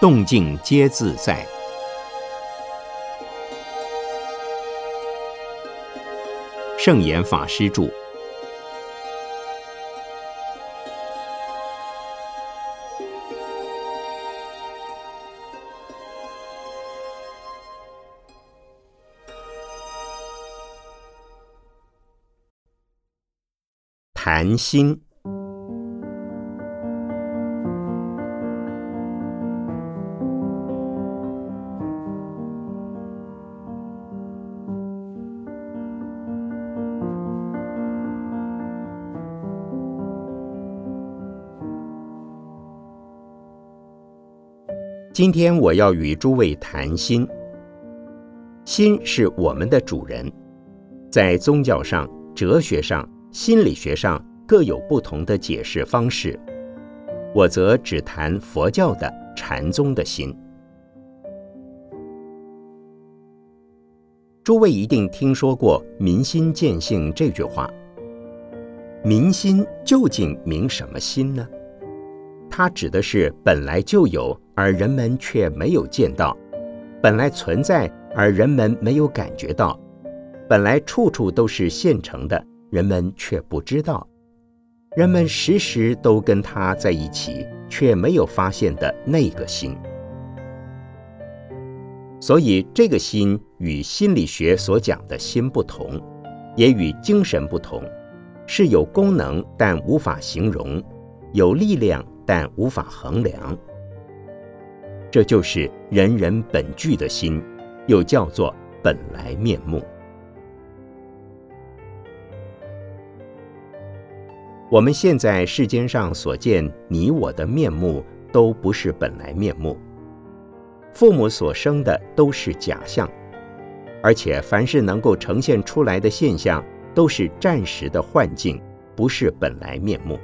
动静皆自在。圣严法师著。谈心。今天我要与诸位谈心。心是我们的主人，在宗教上、哲学上、心理学上各有不同的解释方式。我则只谈佛教的禅宗的心。诸位一定听说过“明心见性”这句话。明心究竟明什么心呢？它指的是本来就有而人们却没有见到，本来存在而人们没有感觉到，本来处处都是现成的，人们却不知道，人们时时都跟他在一起，却没有发现的那个心。所以，这个心与心理学所讲的心不同，也与精神不同，是有功能但无法形容，有力量。但无法衡量，这就是人人本具的心，又叫做本来面目。我们现在世间上所见你我的面目，都不是本来面目。父母所生的都是假象，而且凡是能够呈现出来的现象，都是暂时的幻境，不是本来面目。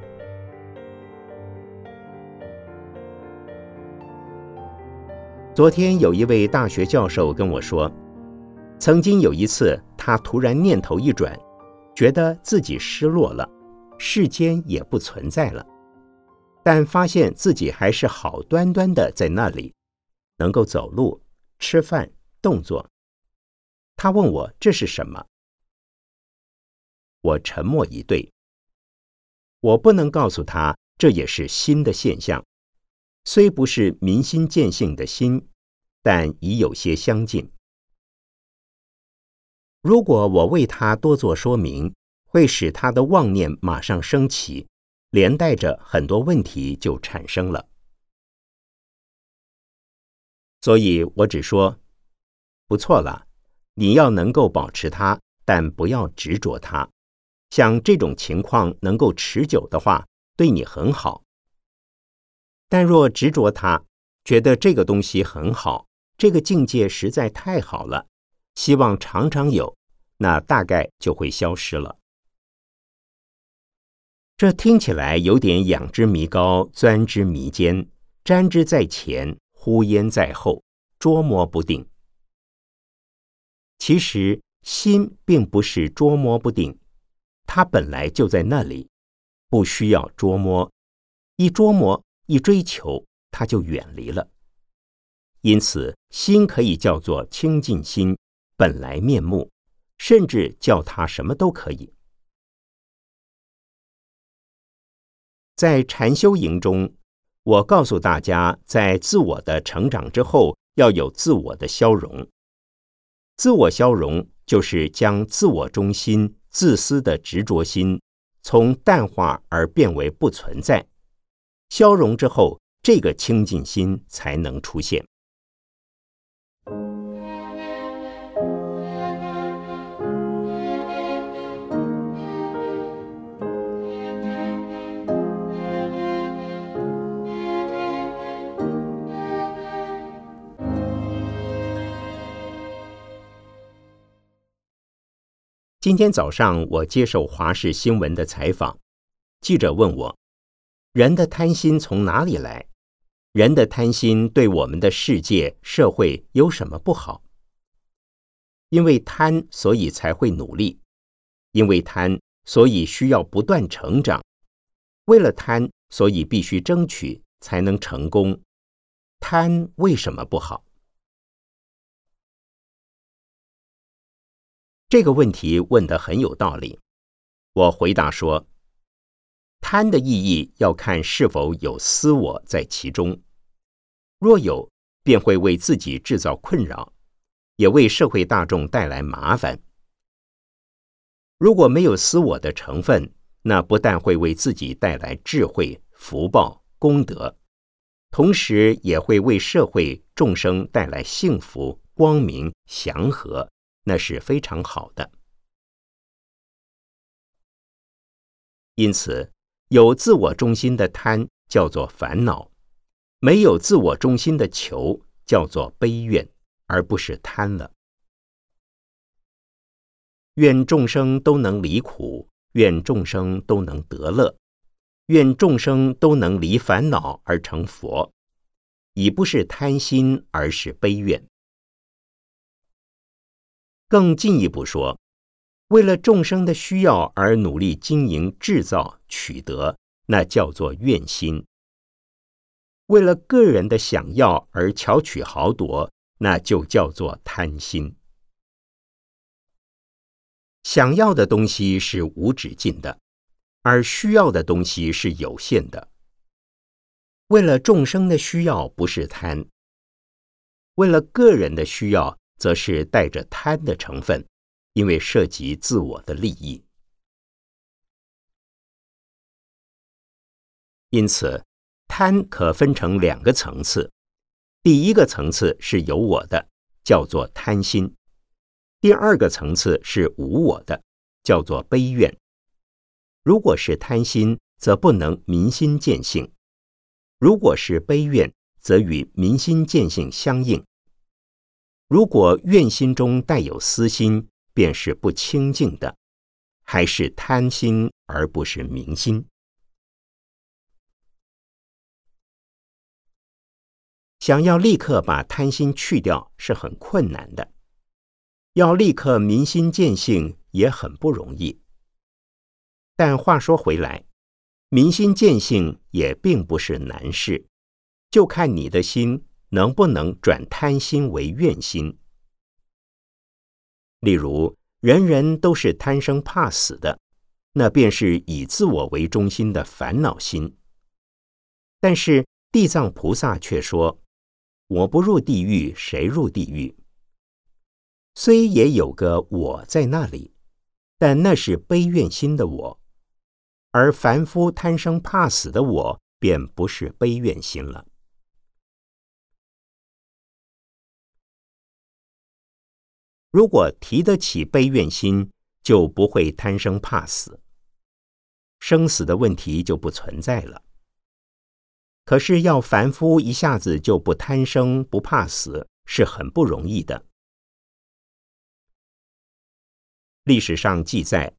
昨天有一位大学教授跟我说，曾经有一次，他突然念头一转，觉得自己失落了，世间也不存在了，但发现自己还是好端端的在那里，能够走路、吃饭、动作。他问我这是什么？我沉默以对。我不能告诉他，这也是新的现象。虽不是明心见性的心，但已有些相近。如果我为他多做说明，会使他的妄念马上升起，连带着很多问题就产生了。所以我只说，不错了，你要能够保持它，但不要执着它。像这种情况能够持久的话，对你很好。但若执着它，觉得这个东西很好，这个境界实在太好了，希望常常有，那大概就会消失了。这听起来有点仰之弥高，钻之弥坚，瞻之在前，呼焉在后，捉摸不定。其实心并不是捉摸不定，它本来就在那里，不需要捉摸，一捉摸。一追求，它就远离了。因此，心可以叫做清净心，本来面目，甚至叫它什么都可以。在禅修营中，我告诉大家，在自我的成长之后，要有自我的消融。自我消融，就是将自我中心、自私的执着心，从淡化而变为不存在。消融之后，这个清净心才能出现。今天早上，我接受华视新闻的采访，记者问我。人的贪心从哪里来？人的贪心对我们的世界、社会有什么不好？因为贪，所以才会努力；因为贪，所以需要不断成长；为了贪，所以必须争取才能成功。贪为什么不好？这个问题问得很有道理。我回答说：贪的意义要看是否有私我在其中。若有，便会为自己制造困扰，也为社会大众带来麻烦。如果没有私我的成分，那不但会为自己带来智慧、福报、功德，同时也会为社会众生带来幸福、光明、祥和，那是非常好的。因此，有自我中心的贪叫做烦恼，没有自我中心的求叫做悲怨，而不是贪了。愿众生都能离苦，愿众生都能得乐，愿众生都能离烦恼而成佛，已不是贪心，而是悲怨。更进一步说，为了众生的需要而努力经营、制造、取得，那叫做愿心；为了个人的想要而巧取豪夺，那就叫做贪心。想要的东西是无止境的，而需要的东西是有限的。为了众生的需要不是贪，为了个人的需要则是带着贪的成分，因为涉及自我的利益。因此，贪可分成两个层次，第一个层次是有我的，叫做贪心。第二个层次是无我的，叫做悲怨。如果是贪心，则不能明心见性；如果是悲怨，则与明心见性相应。如果怨心中带有私心，便是不清净的，还是贪心而不是明心。想要立刻把贪心去掉，是很困难的。要立刻明心见性也很不容易，但话说回来，明心见性也并不是难事，就看你的心能不能转贪心为怨心。例如，人人都是贪生怕死的，那便是以自我为中心的烦恼心。但是地藏菩萨却说：“我不入地狱，谁入地狱？”虽也有个我在那里，但那是悲怨心的我，而凡夫贪生怕死的我，便不是悲怨心了。如果提得起悲怨心，就不会贪生怕死，生死的问题就不存在了。可是要凡夫一下子就不贪生不怕死，是很不容易的。历史上记载，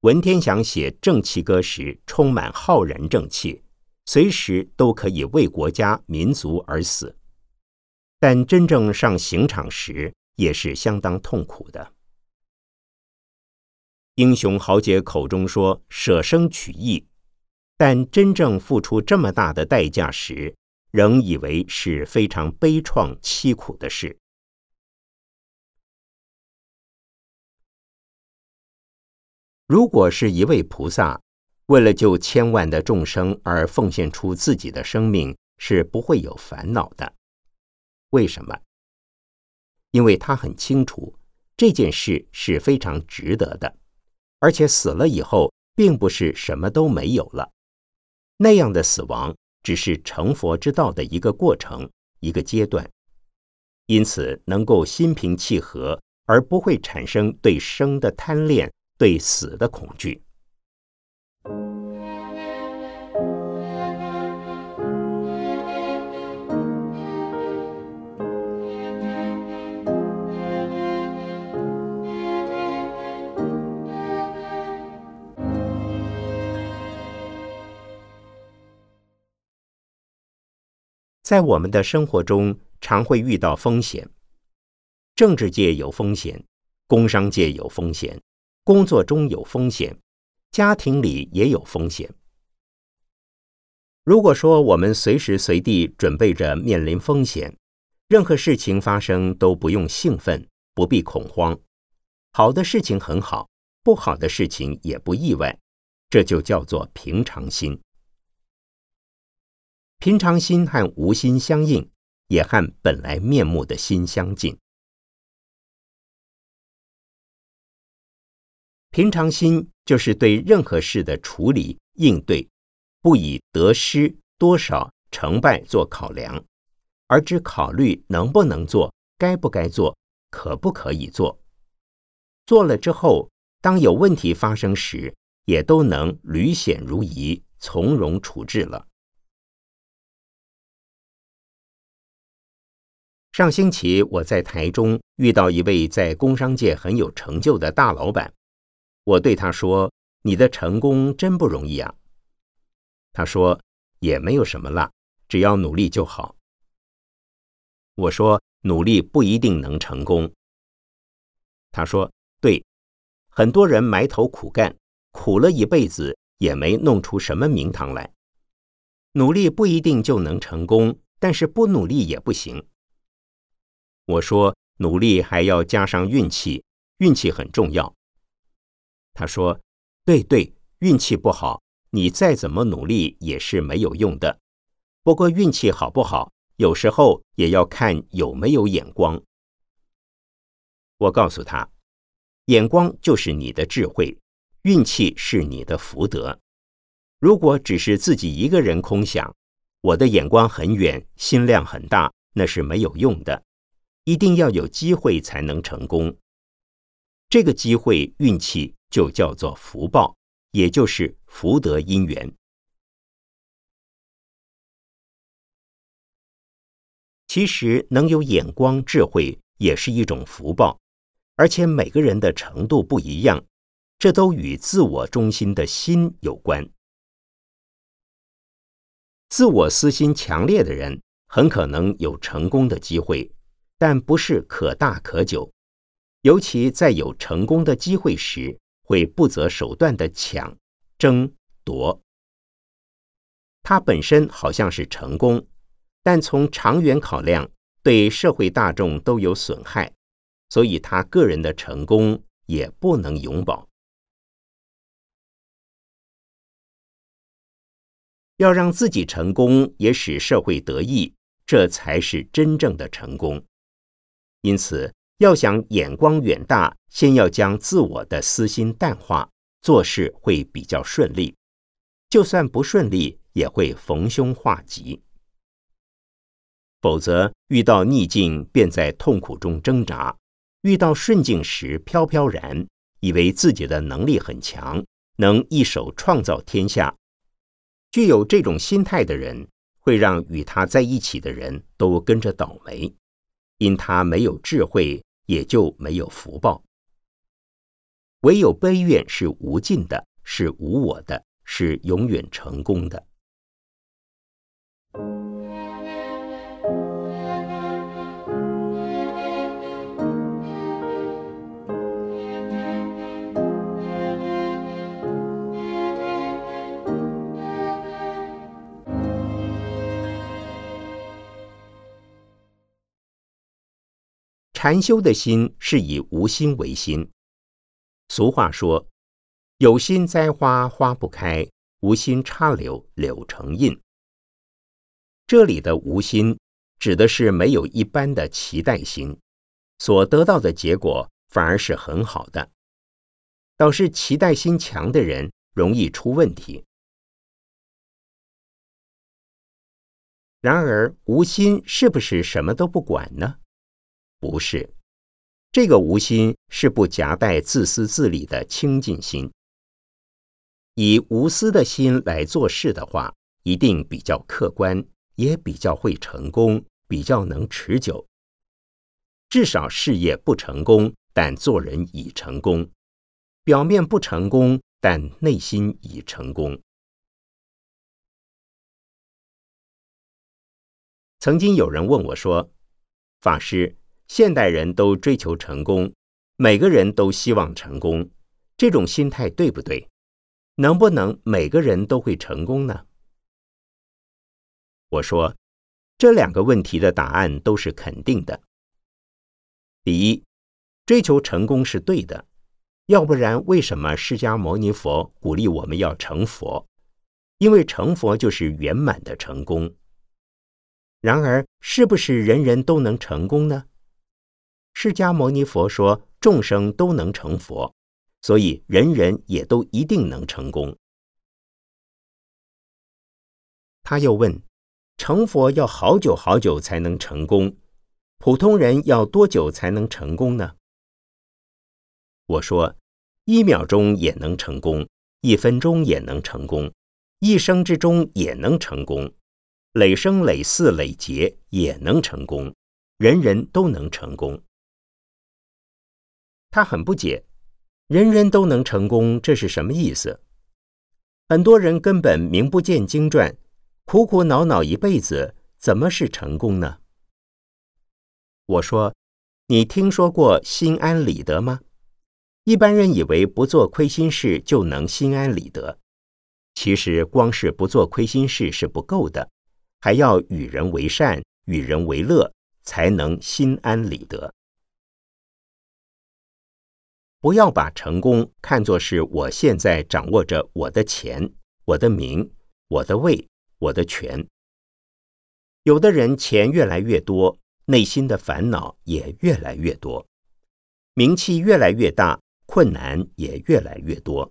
文天祥写《正气歌》时充满浩然正气，随时都可以为国家民族而死。但真正上刑场时，也是相当痛苦的。英雄豪杰口中说舍生取义，但真正付出这么大的代价时，仍以为是非常悲怆凄苦的事。如果是一位菩萨，为了救千万的众生而奉献出自己的生命，是不会有烦恼的。为什么？因为他很清楚这件事是非常值得的，而且死了以后，并不是什么都没有了。那样的死亡只是成佛之道的一个过程、一个阶段，因此能够心平气和，而不会产生对生的贪恋。对死的恐惧，在我们的生活中，常会遇到风险。政治界有风险，工商界有风险。工作中有风险，家庭里也有风险。如果说我们随时随地准备着面临风险，任何事情发生都不用兴奋，不必恐慌，好的事情很好，不好的事情也不意外，这就叫做平常心。平常心和无心相应，也和本来面目的心相近。平常心就是对任何事的处理应对，不以得失多少、成败做考量，而只考虑能不能做、该不该做、可不可以做。做了之后，当有问题发生时，也都能履险如夷，从容处置了。上星期我在台中遇到一位在工商界很有成就的大老板。我对他说：“你的成功真不容易啊。”他说：“也没有什么啦，只要努力就好。”我说：“努力不一定能成功。”他说：“对，很多人埋头苦干，苦了一辈子也没弄出什么名堂来。努力不一定就能成功，但是不努力也不行。”我说：“努力还要加上运气，运气很重要。”他说：“对对，运气不好，你再怎么努力也是没有用的。不过运气好不好，有时候也要看有没有眼光。”我告诉他：“眼光就是你的智慧，运气是你的福德。如果只是自己一个人空想，我的眼光很远，心量很大，那是没有用的。一定要有机会才能成功。这个机会，运气。”就叫做福报，也就是福德因缘。其实能有眼光、智慧，也是一种福报，而且每个人的程度不一样，这都与自我中心的心有关。自我私心强烈的人，很可能有成功的机会，但不是可大可久。尤其在有成功的机会时，会不择手段的抢、争、夺，他本身好像是成功，但从长远考量，对社会大众都有损害，所以他个人的成功也不能永保。要让自己成功，也使社会得益，这才是真正的成功。因此。要想眼光远大，先要将自我的私心淡化，做事会比较顺利。就算不顺利，也会逢凶化吉。否则，遇到逆境便在痛苦中挣扎；遇到顺境时飘飘然，以为自己的能力很强，能一手创造天下。具有这种心态的人，会让与他在一起的人都跟着倒霉，因他没有智慧。也就没有福报。唯有悲怨是无尽的，是无我的，是永远成功的。禅修的心是以无心为心。俗话说：“有心栽花花不开，无心插柳柳成荫。”这里的无心指的是没有一般的期待心，所得到的结果反而是很好的。倒是期待心强的人容易出问题。然而无心是不是什么都不管呢？不是，这个无心是不夹带自私自利的清净心。以无私的心来做事的话，一定比较客观，也比较会成功，比较能持久。至少事业不成功，但做人已成功；表面不成功，但内心已成功。曾经有人问我说：“法师。”现代人都追求成功，每个人都希望成功，这种心态对不对？能不能每个人都会成功呢？我说，这两个问题的答案都是肯定的。第一，追求成功是对的，要不然为什么释迦牟尼佛鼓励我们要成佛？因为成佛就是圆满的成功。然而，是不是人人都能成功呢？释迦牟尼佛说，众生都能成佛，所以人人也都一定能成功。他又问：成佛要好久好久才能成功，普通人要多久才能成功呢？我说：一秒钟也能成功，一分钟也能成功，一生之中也能成功。累生累世累劫也能成功，人人都能成功。他很不解，人人都能成功，这是什么意思？很多人根本名不见经传，苦苦恼恼一辈子，怎么是成功呢？我说，你听说过心安理得吗？一般人以为不做亏心事就能心安理得，其实光是不做亏心事是不够的。还要与人为善，与人为乐，才能心安理得。不要把成功看作是我现在掌握着我的钱、我的名、我的位、我的权。有的人钱越来越多，内心的烦恼也越来越多；名气越来越大，困难也越来越多；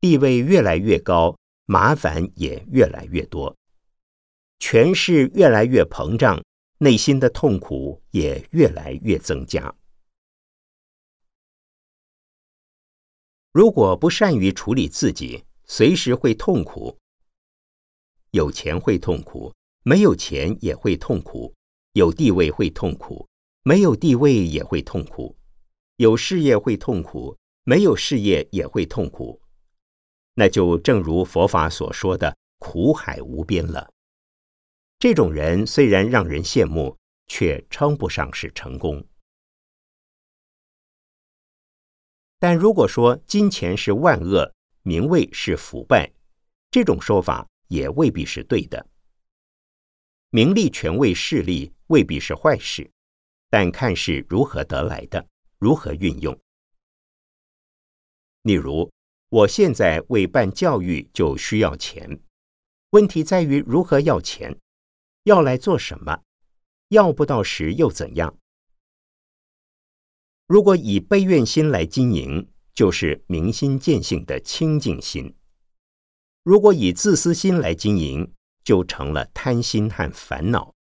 地位越来越高，麻烦也越来越多。权势越来越膨胀，内心的痛苦也越来越增加。如果不善于处理自己，随时会痛苦。有钱会痛苦，没有钱也会痛苦；有地位会痛苦，没有地位也会痛苦；有事业会痛苦，没有事业也会痛苦。那就正如佛法所说的，苦海无边了。这种人虽然让人羡慕，却称不上是成功。但如果说金钱是万恶，名位是腐败，这种说法也未必是对的。名利、权位、势力未必是坏事，但看是如何得来的，如何运用。例如，我现在为办教育就需要钱，问题在于如何要钱。要来做什么？要不到时又怎样？如果以悲愿心来经营，就是明心见性的清净心；如果以自私心来经营，就成了贪心和烦恼。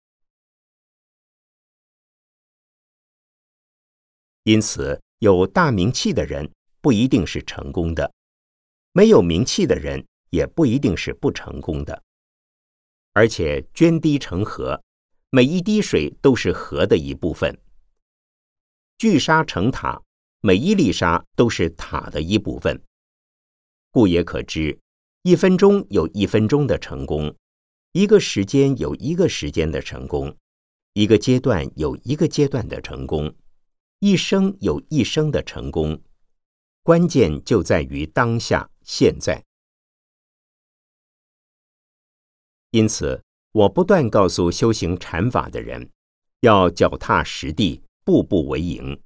因此，有大名气的人不一定是成功的，没有名气的人也不一定是不成功的。而且涓滴成河，每一滴水都是河的一部分；聚沙成塔，每一粒沙都是塔的一部分。故也可知，一分钟有一分钟的成功，一个时间有一个时间的成功，一个阶段有一个阶段的成功，一生有一生的成功。关键就在于当下，现在。因此，我不断告诉修行禅法的人，要脚踏实地，步步为营，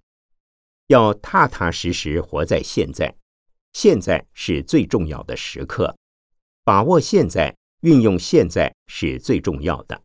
要踏踏实实活在现在。现在是最重要的时刻，把握现在，运用现在是最重要的。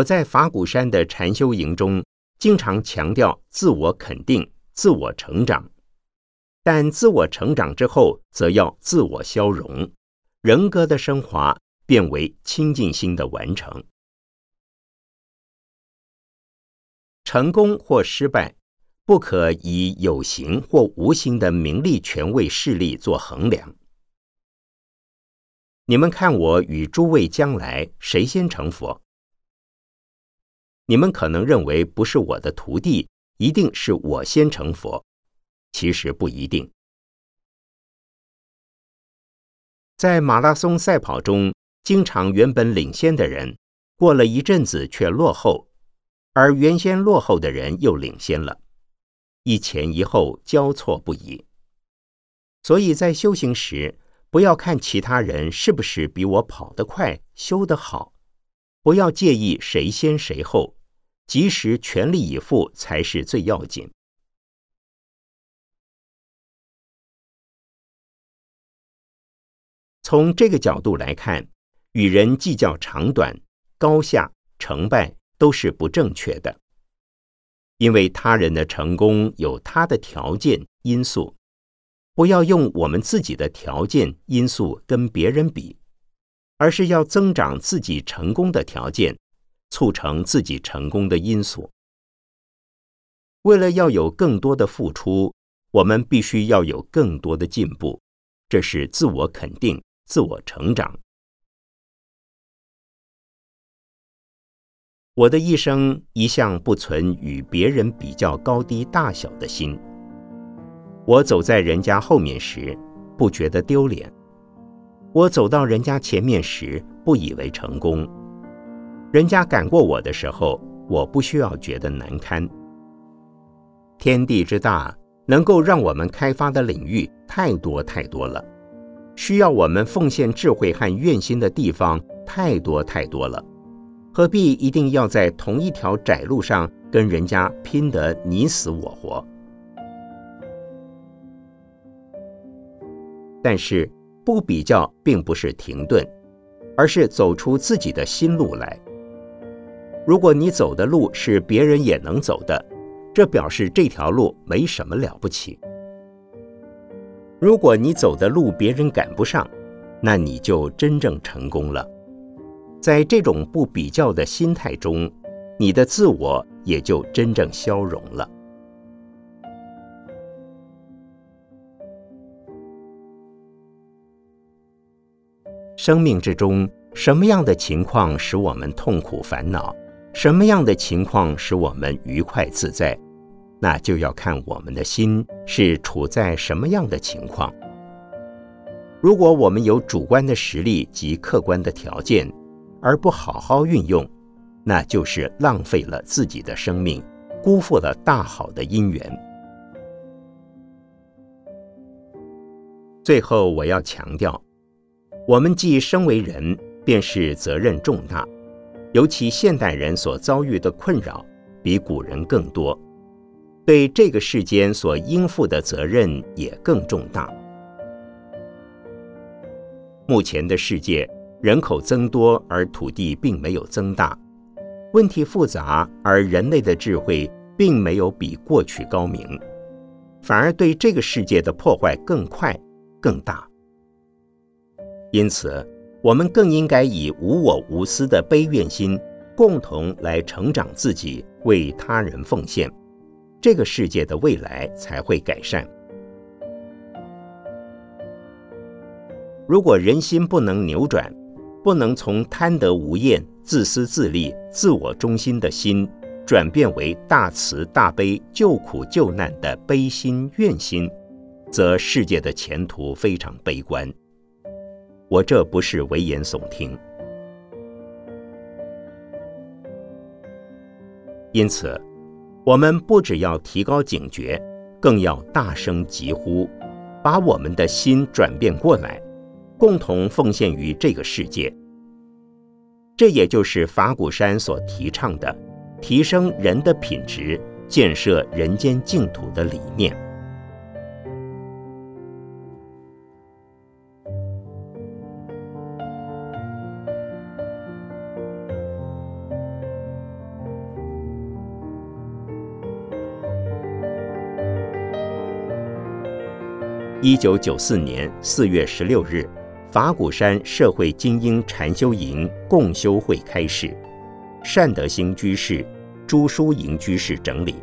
我在法鼓山的禅修营中，经常强调自我肯定、自我成长，但自我成长之后，则要自我消融，人格的升华变为清净心的完成。成功或失败，不可以有形或无形的名利、权位、势力做衡量。你们看，我与诸位将来谁先成佛？你们可能认为不是我的徒弟，一定是我先成佛，其实不一定。在马拉松赛跑中，经常原本领先的人，过了一阵子却落后，而原先落后的人又领先了，一前一后交错不已。所以在修行时，不要看其他人是不是比我跑得快、修得好，不要介意谁先谁后，及时全力以赴才是最要紧。从这个角度来看，与人计较长短、高下、成败都是不正确的。因为他人的成功有他的条件因素，不要用我们自己的条件因素跟别人比，而是要增长自己成功的条件，促成自己成功的因素。为了要有更多的付出，我们必须要有更多的进步，这是自我肯定。自我成长。我的一生一向不存与别人比较高低大小的心。我走在人家后面时，不觉得丢脸；我走到人家前面时，不以为成功。人家赶过我的时候，我不需要觉得难堪。天地之大，能够让我们开发的领域太多太多了。需要我们奉献智慧和愿心的地方太多太多了，何必一定要在同一条窄路上跟人家拼得你死我活？但是不比较并不是停顿，而是走出自己的新路来。如果你走的路是别人也能走的，这表示这条路没什么了不起。如果你走的路别人赶不上，那你就真正成功了。在这种不比较的心态中，你的自我也就真正消融了。生命之中，什么样的情况使我们痛苦烦恼？什么样的情况使我们愉快自在？那就要看我们的心是处在什么样的情况。如果我们有主观的实力及客观的条件，而不好好运用，那就是浪费了自己的生命，辜负了大好的因缘。最后，我要强调，我们既身为人，便是责任重大，尤其现代人所遭遇的困扰，比古人更多。对这个世间所应负的责任也更重大。目前的世界人口增多，而土地并没有增大，问题复杂，而人类的智慧并没有比过去高明，反而对这个世界的破坏更快、更大。因此，我们更应该以无我无私的悲愿心，共同来成长自己，为他人奉献。这个世界的未来才会改善。如果人心不能扭转，不能从贪得无厌、自私自利、自我中心的心，转变为大慈大悲、救苦救难的悲心愿心，则世界的前途非常悲观。我这不是危言耸听，因此。我们不只要提高警觉，更要大声疾呼，把我们的心转变过来，共同奉献于这个世界。这也就是法鼓山所提倡的提升人的品质、建设人间净土的理念。一九九四年四月十六日，法鼓山社会精英禅修营共修会开始，善德兴居士、朱淑莹居士整理。